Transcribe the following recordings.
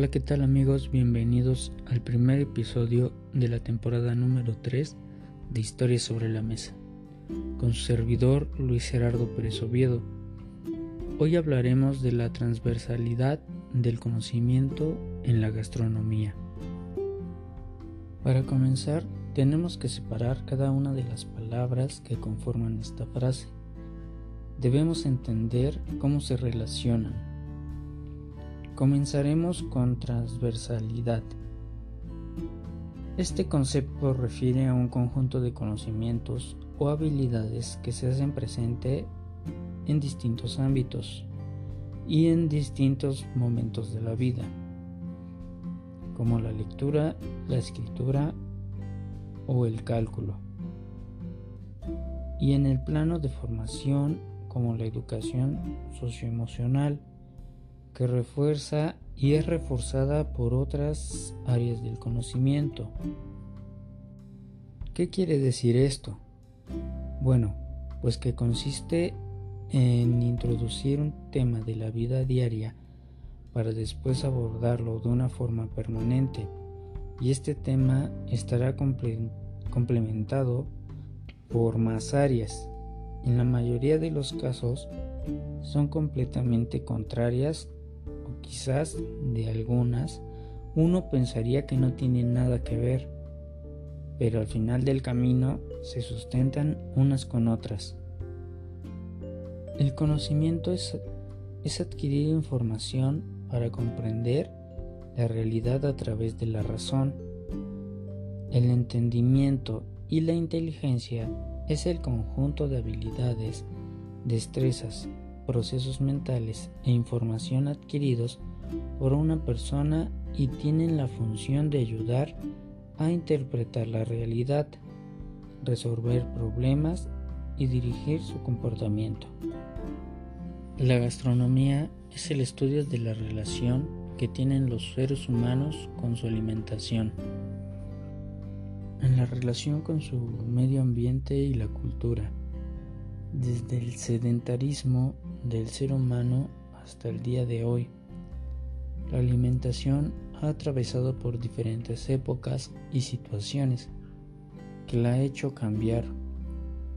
Hola, ¿qué tal amigos? Bienvenidos al primer episodio de la temporada número 3 de Historias sobre la Mesa, con su servidor Luis Gerardo Pérez Oviedo. Hoy hablaremos de la transversalidad del conocimiento en la gastronomía. Para comenzar, tenemos que separar cada una de las palabras que conforman esta frase. Debemos entender cómo se relacionan Comenzaremos con transversalidad. Este concepto refiere a un conjunto de conocimientos o habilidades que se hacen presente en distintos ámbitos y en distintos momentos de la vida, como la lectura, la escritura o el cálculo, y en el plano de formación como la educación socioemocional, que refuerza y es reforzada por otras áreas del conocimiento. ¿Qué quiere decir esto? Bueno, pues que consiste en introducir un tema de la vida diaria para después abordarlo de una forma permanente y este tema estará complementado por más áreas. En la mayoría de los casos son completamente contrarias quizás de algunas uno pensaría que no tienen nada que ver, pero al final del camino se sustentan unas con otras. El conocimiento es, es adquirir información para comprender la realidad a través de la razón. El entendimiento y la inteligencia es el conjunto de habilidades, destrezas, procesos mentales e información adquiridos por una persona y tienen la función de ayudar a interpretar la realidad, resolver problemas y dirigir su comportamiento. La gastronomía es el estudio de la relación que tienen los seres humanos con su alimentación, en la relación con su medio ambiente y la cultura, desde el sedentarismo del ser humano hasta el día de hoy. La alimentación ha atravesado por diferentes épocas y situaciones que la ha hecho cambiar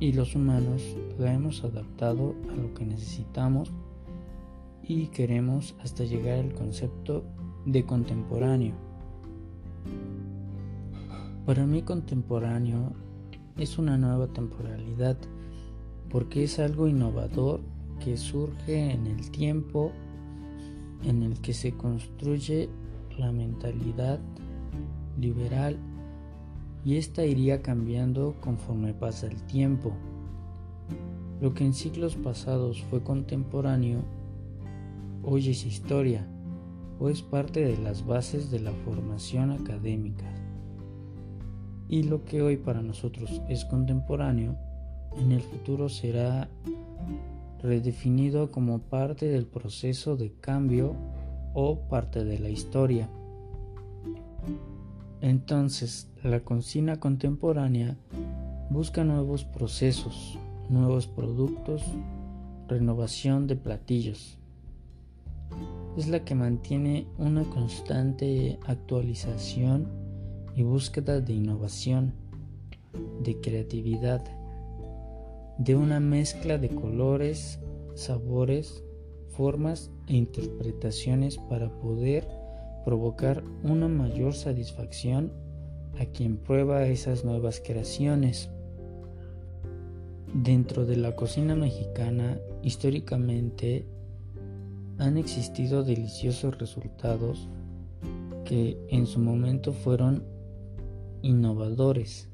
y los humanos la hemos adaptado a lo que necesitamos y queremos hasta llegar al concepto de contemporáneo. Para mí contemporáneo es una nueva temporalidad porque es algo innovador que surge en el tiempo en el que se construye la mentalidad liberal y esta iría cambiando conforme pasa el tiempo. Lo que en siglos pasados fue contemporáneo, hoy es historia o es parte de las bases de la formación académica. Y lo que hoy para nosotros es contemporáneo, en el futuro será redefinido como parte del proceso de cambio o parte de la historia. Entonces, la cocina contemporánea busca nuevos procesos, nuevos productos, renovación de platillos. Es la que mantiene una constante actualización y búsqueda de innovación, de creatividad de una mezcla de colores, sabores, formas e interpretaciones para poder provocar una mayor satisfacción a quien prueba esas nuevas creaciones. Dentro de la cocina mexicana, históricamente, han existido deliciosos resultados que en su momento fueron innovadores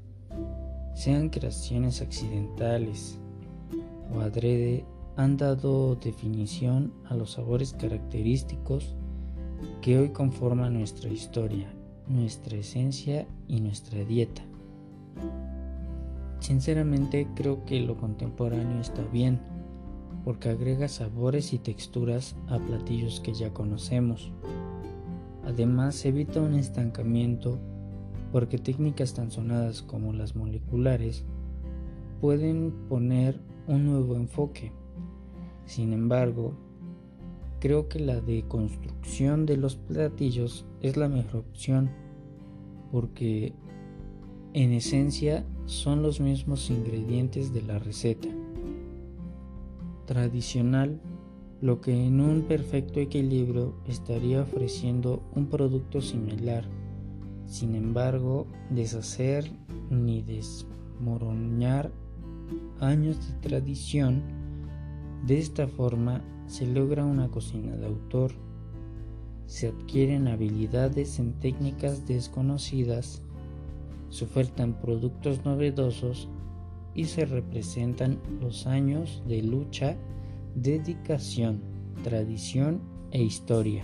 sean creaciones accidentales o adrede, han dado definición a los sabores característicos que hoy conforman nuestra historia, nuestra esencia y nuestra dieta. Sinceramente creo que lo contemporáneo está bien, porque agrega sabores y texturas a platillos que ya conocemos. Además evita un estancamiento porque técnicas tan sonadas como las moleculares pueden poner un nuevo enfoque. Sin embargo, creo que la deconstrucción de los platillos es la mejor opción porque en esencia son los mismos ingredientes de la receta tradicional, lo que en un perfecto equilibrio estaría ofreciendo un producto similar. Sin embargo, deshacer ni desmoronar años de tradición, de esta forma se logra una cocina de autor. Se adquieren habilidades en técnicas desconocidas, se ofertan productos novedosos y se representan los años de lucha, dedicación, tradición e historia.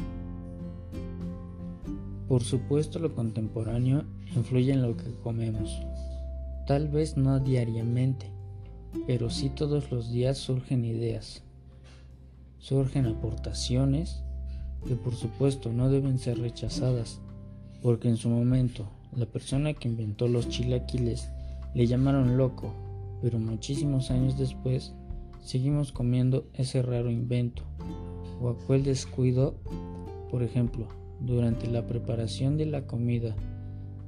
Por supuesto lo contemporáneo influye en lo que comemos, tal vez no diariamente, pero sí todos los días surgen ideas, surgen aportaciones que por supuesto no deben ser rechazadas, porque en su momento la persona que inventó los chilaquiles le llamaron loco pero muchísimos años después seguimos comiendo ese raro invento o aquel descuido, por ejemplo, durante la preparación de la comida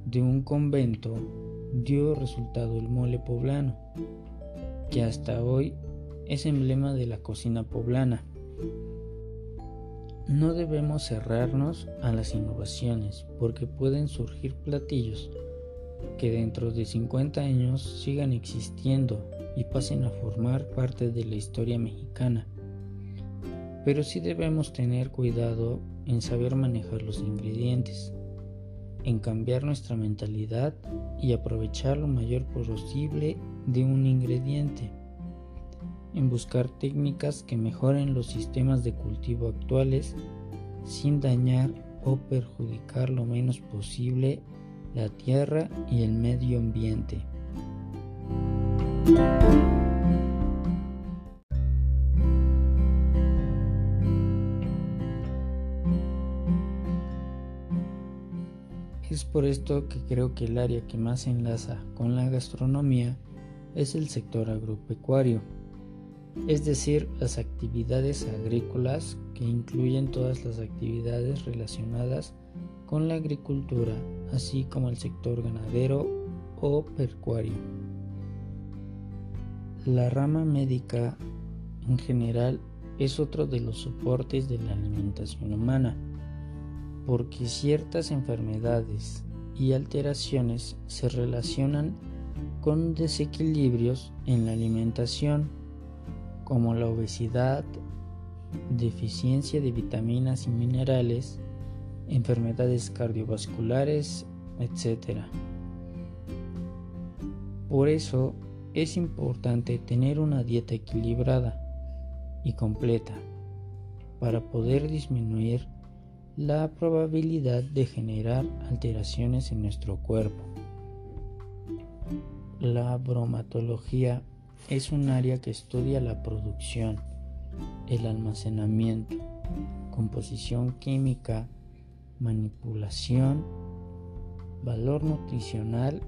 de un convento dio resultado el mole poblano, que hasta hoy es emblema de la cocina poblana. No debemos cerrarnos a las innovaciones porque pueden surgir platillos que dentro de 50 años sigan existiendo y pasen a formar parte de la historia mexicana. Pero sí debemos tener cuidado en saber manejar los ingredientes, en cambiar nuestra mentalidad y aprovechar lo mayor posible de un ingrediente, en buscar técnicas que mejoren los sistemas de cultivo actuales sin dañar o perjudicar lo menos posible la tierra y el medio ambiente. Es por esto que creo que el área que más se enlaza con la gastronomía es el sector agropecuario, es decir, las actividades agrícolas que incluyen todas las actividades relacionadas con la agricultura, así como el sector ganadero o pecuario. La rama médica en general es otro de los soportes de la alimentación humana, porque ciertas enfermedades y alteraciones se relacionan con desequilibrios en la alimentación, como la obesidad, deficiencia de vitaminas y minerales, enfermedades cardiovasculares, etc. Por eso es importante tener una dieta equilibrada y completa para poder disminuir la probabilidad de generar alteraciones en nuestro cuerpo. La bromatología es un área que estudia la producción, el almacenamiento, composición química manipulación, valor nutricional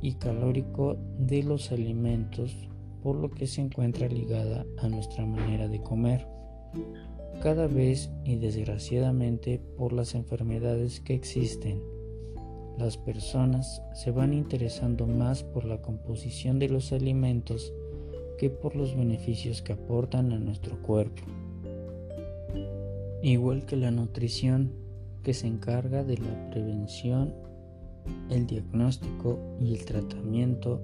y calórico de los alimentos, por lo que se encuentra ligada a nuestra manera de comer. Cada vez y desgraciadamente por las enfermedades que existen, las personas se van interesando más por la composición de los alimentos que por los beneficios que aportan a nuestro cuerpo. Igual que la nutrición, que se encarga de la prevención, el diagnóstico y el tratamiento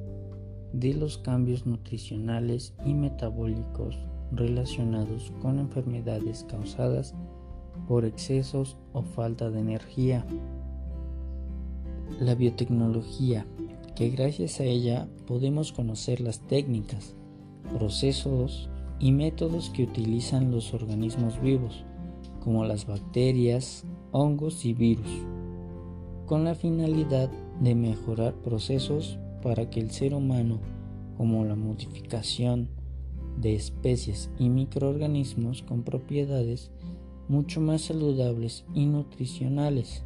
de los cambios nutricionales y metabólicos relacionados con enfermedades causadas por excesos o falta de energía. La biotecnología, que gracias a ella podemos conocer las técnicas, procesos y métodos que utilizan los organismos vivos, como las bacterias, hongos y virus, con la finalidad de mejorar procesos para que el ser humano, como la modificación de especies y microorganismos con propiedades mucho más saludables y nutricionales.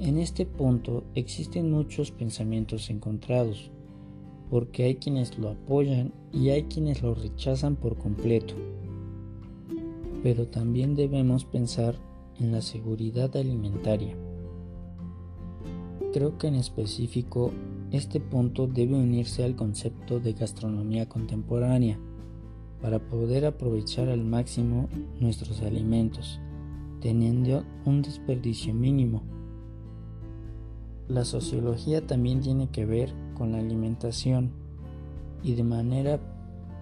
En este punto existen muchos pensamientos encontrados, porque hay quienes lo apoyan y hay quienes lo rechazan por completo pero también debemos pensar en la seguridad alimentaria. Creo que en específico este punto debe unirse al concepto de gastronomía contemporánea para poder aprovechar al máximo nuestros alimentos, teniendo un desperdicio mínimo. La sociología también tiene que ver con la alimentación y de manera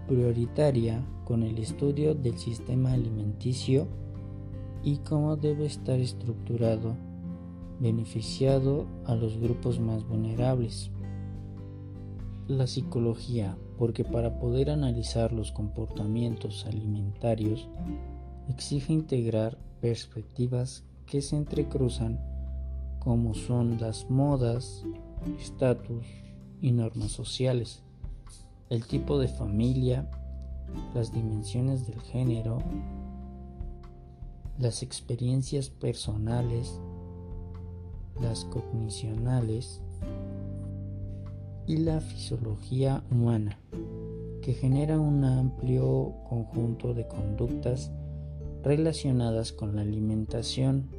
prioritaria con el estudio del sistema alimenticio y cómo debe estar estructurado, beneficiado a los grupos más vulnerables. La psicología, porque para poder analizar los comportamientos alimentarios exige integrar perspectivas que se entrecruzan como son las modas, estatus y normas sociales, el tipo de familia, las dimensiones del género, las experiencias personales, las cognicionales y la fisiología humana, que genera un amplio conjunto de conductas relacionadas con la alimentación,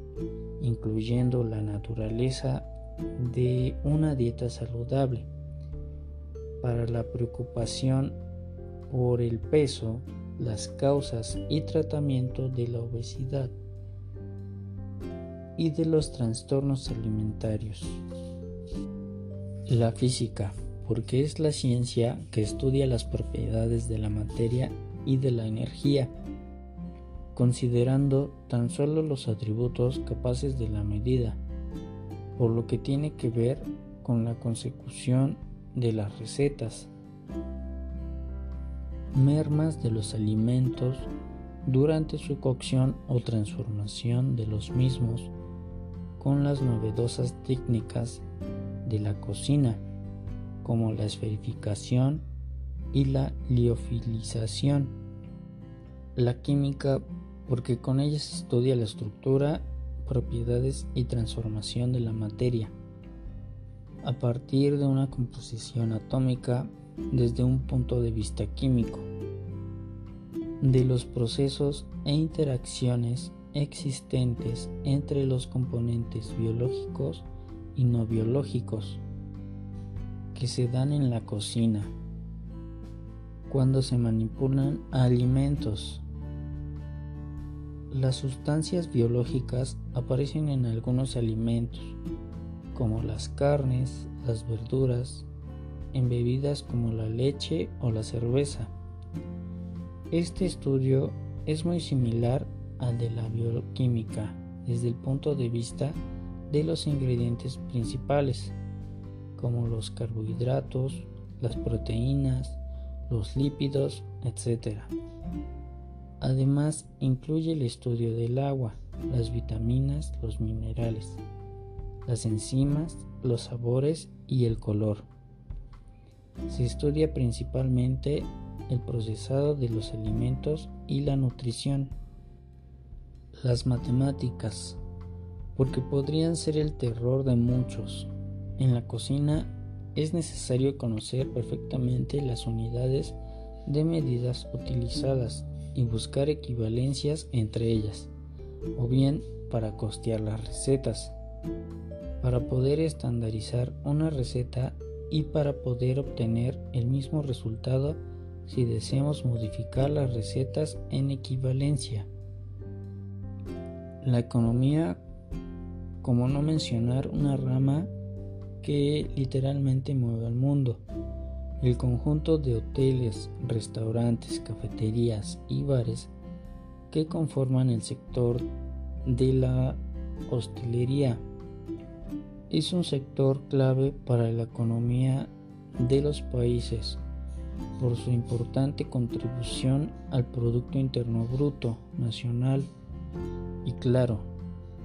incluyendo la naturaleza de una dieta saludable. Para la preocupación por el peso, las causas y tratamiento de la obesidad y de los trastornos alimentarios. La física, porque es la ciencia que estudia las propiedades de la materia y de la energía, considerando tan solo los atributos capaces de la medida, por lo que tiene que ver con la consecución de las recetas, mermas de los alimentos durante su cocción o transformación de los mismos con las novedosas técnicas de la cocina, como la esferificación y la liofilización. La química, porque con ella se estudia la estructura, propiedades y transformación de la materia, a partir de una composición atómica desde un punto de vista químico, de los procesos e interacciones existentes entre los componentes biológicos y no biológicos que se dan en la cocina cuando se manipulan alimentos. Las sustancias biológicas aparecen en algunos alimentos, como las carnes, las verduras, en bebidas como la leche o la cerveza. Este estudio es muy similar al de la bioquímica desde el punto de vista de los ingredientes principales, como los carbohidratos, las proteínas, los lípidos, etc. Además, incluye el estudio del agua, las vitaminas, los minerales, las enzimas, los sabores y el color. Se estudia principalmente el procesado de los alimentos y la nutrición. Las matemáticas, porque podrían ser el terror de muchos. En la cocina es necesario conocer perfectamente las unidades de medidas utilizadas y buscar equivalencias entre ellas, o bien para costear las recetas, para poder estandarizar una receta y para poder obtener el mismo resultado si deseamos modificar las recetas en equivalencia. La economía como no mencionar una rama que literalmente mueve al mundo. El conjunto de hoteles, restaurantes, cafeterías y bares que conforman el sector de la hostelería es un sector clave para la economía de los países por su importante contribución al Producto Interno Bruto Nacional y claro,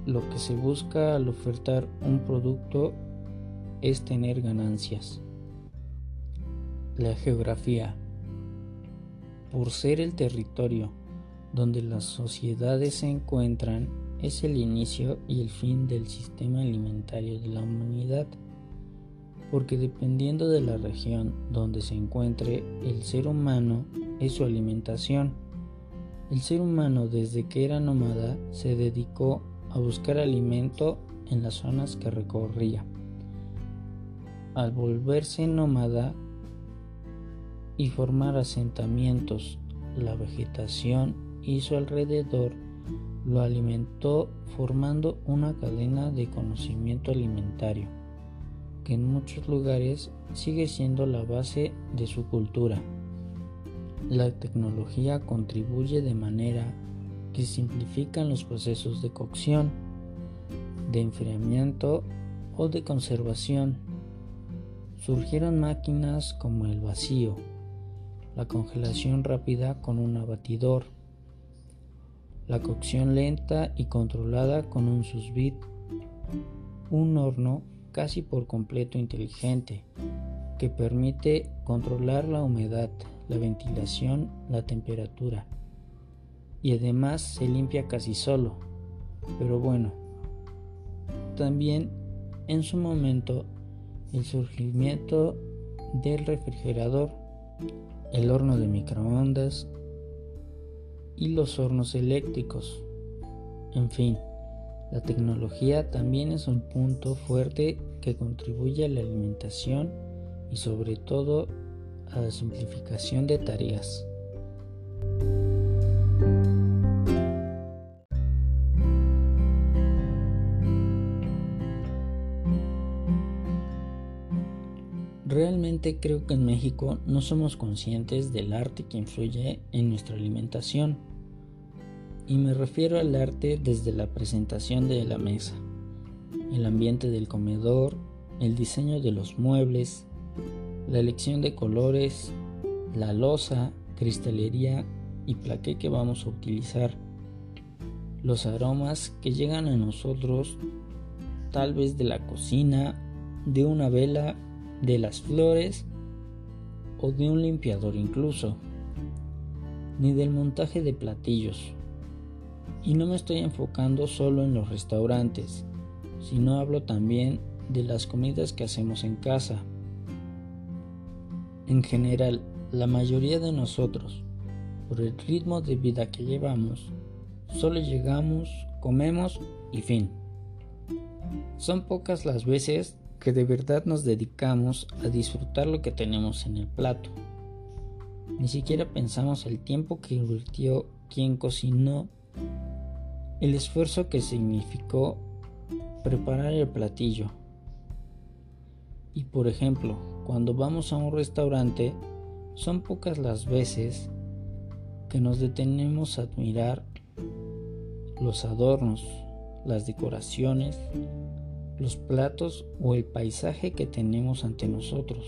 lo que se busca al ofertar un producto es tener ganancias. La geografía. Por ser el territorio donde las sociedades se encuentran, es el inicio y el fin del sistema alimentario de la humanidad, porque dependiendo de la región donde se encuentre el ser humano es su alimentación El ser humano desde que era nómada se dedicó a buscar alimento en las zonas que recorría. Al volverse nómada y formar asentamientos, la vegetación y su alrededor lo alimentó formando una cadena de conocimiento alimentario, que en muchos lugares sigue siendo la base de su cultura. La tecnología contribuye de manera que simplifican los procesos de cocción, de enfriamiento o de conservación. Surgieron máquinas como el vacío, la congelación rápida con un abatidor, la cocción lenta y controlada con un sous un horno casi por completo inteligente que permite controlar la humedad, la ventilación, la temperatura y además se limpia casi solo. Pero bueno, también en su momento el surgimiento del refrigerador, el horno de microondas y los hornos eléctricos. En fin, la tecnología también es un punto fuerte que contribuye a la alimentación y sobre todo a la simplificación de tareas. Realmente creo que en México no somos conscientes del arte que influye en nuestra alimentación. Y me refiero al arte desde la presentación de la mesa, el ambiente del comedor, el diseño de los muebles, la elección de colores, la losa, cristalería y plaqué que vamos a utilizar, los aromas que llegan a nosotros tal vez de la cocina, de una vela de las flores o de un limpiador incluso, ni del montaje de platillos. Y no me estoy enfocando solo en los restaurantes, sino hablo también de las comidas que hacemos en casa. En general, la mayoría de nosotros, por el ritmo de vida que llevamos, solo llegamos, comemos y fin. Son pocas las veces que de verdad nos dedicamos a disfrutar lo que tenemos en el plato. Ni siquiera pensamos el tiempo que invirtió quien cocinó, el esfuerzo que significó preparar el platillo. Y por ejemplo, cuando vamos a un restaurante, son pocas las veces que nos detenemos a admirar los adornos, las decoraciones, los platos o el paisaje que tenemos ante nosotros.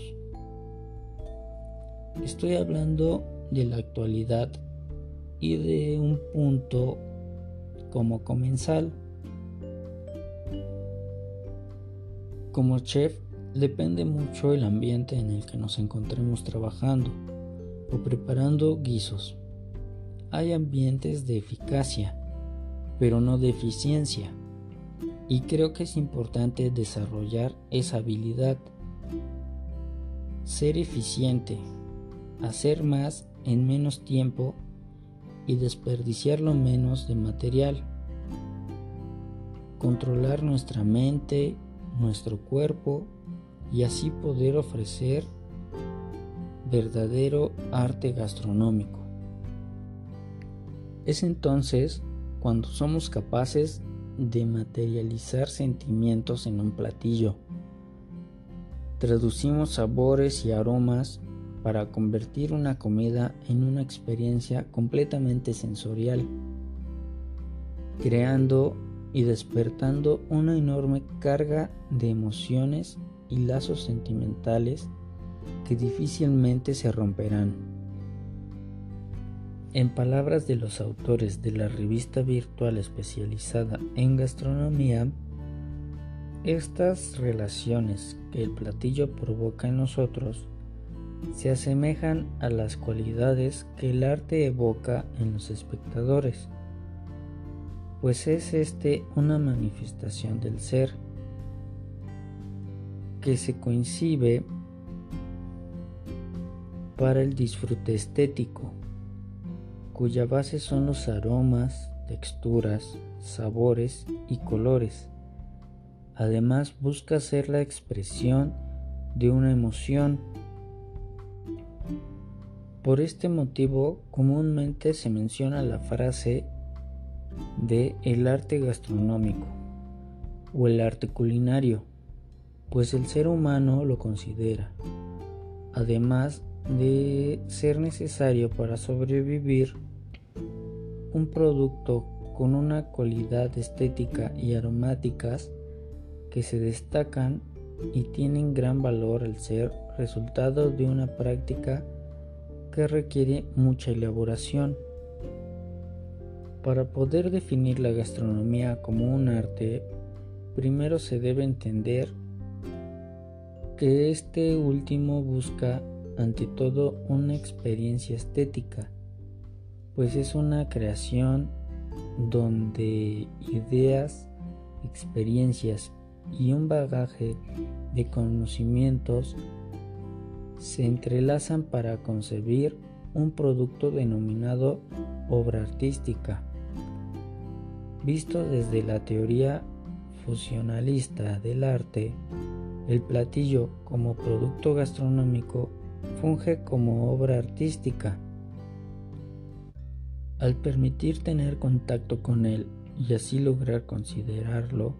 Estoy hablando de la actualidad y de un punto como comensal. Como chef depende mucho el ambiente en el que nos encontremos trabajando o preparando guisos. Hay ambientes de eficacia, pero no de eficiencia. Y creo que es importante desarrollar esa habilidad. Ser eficiente, hacer más en menos tiempo y desperdiciar lo menos de material. Controlar nuestra mente, nuestro cuerpo y así poder ofrecer verdadero arte gastronómico. Es entonces cuando somos capaces de materializar sentimientos en un platillo. Traducimos sabores y aromas para convertir una comida en una experiencia completamente sensorial, creando y despertando una enorme carga de emociones y lazos sentimentales que difícilmente se romperán. En palabras de los autores de la revista virtual especializada en gastronomía, estas relaciones que el platillo provoca en nosotros se asemejan a las cualidades que el arte evoca en los espectadores, pues es este una manifestación del ser que se coincide para el disfrute estético cuya base son los aromas, texturas, sabores y colores. Además busca ser la expresión de una emoción. Por este motivo comúnmente se menciona la frase de el arte gastronómico o el arte culinario, pues el ser humano lo considera, además de ser necesario para sobrevivir un producto con una cualidad estética y aromáticas que se destacan y tienen gran valor al ser resultado de una práctica que requiere mucha elaboración. Para poder definir la gastronomía como un arte, primero se debe entender que este último busca ante todo una experiencia estética, pues es una creación donde ideas, experiencias y un bagaje de conocimientos se entrelazan para concebir un producto denominado obra artística. Visto desde la teoría fusionalista del arte, el platillo como producto gastronómico funge como obra artística. Al permitir tener contacto con él y así lograr considerarlo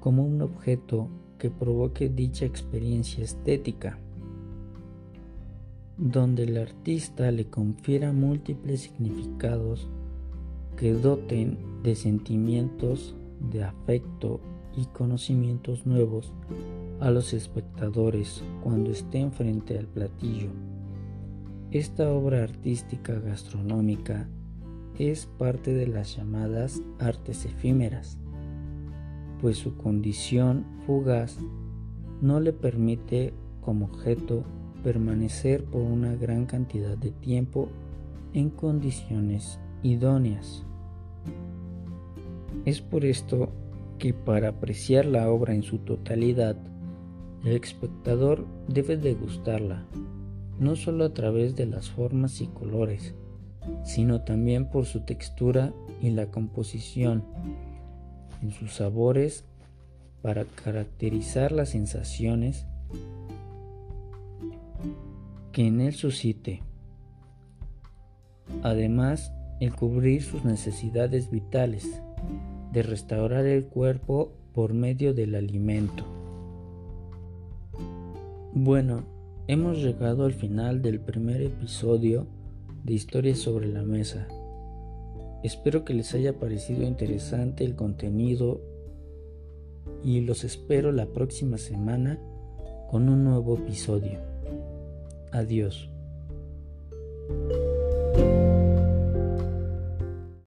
como un objeto que provoque dicha experiencia estética, donde el artista le confiera múltiples significados que doten de sentimientos, de afecto y conocimientos nuevos a los espectadores cuando estén frente al platillo. Esta obra artística gastronómica es parte de las llamadas artes efímeras, pues su condición fugaz no le permite como objeto permanecer por una gran cantidad de tiempo en condiciones idóneas. Es por esto que para apreciar la obra en su totalidad, el espectador debe degustarla, no solo a través de las formas y colores, sino también por su textura y la composición, en sus sabores para caracterizar las sensaciones que en él suscite. Además, el cubrir sus necesidades vitales, de restaurar el cuerpo por medio del alimento. Bueno, hemos llegado al final del primer episodio de Historias sobre la Mesa. Espero que les haya parecido interesante el contenido y los espero la próxima semana con un nuevo episodio. Adiós.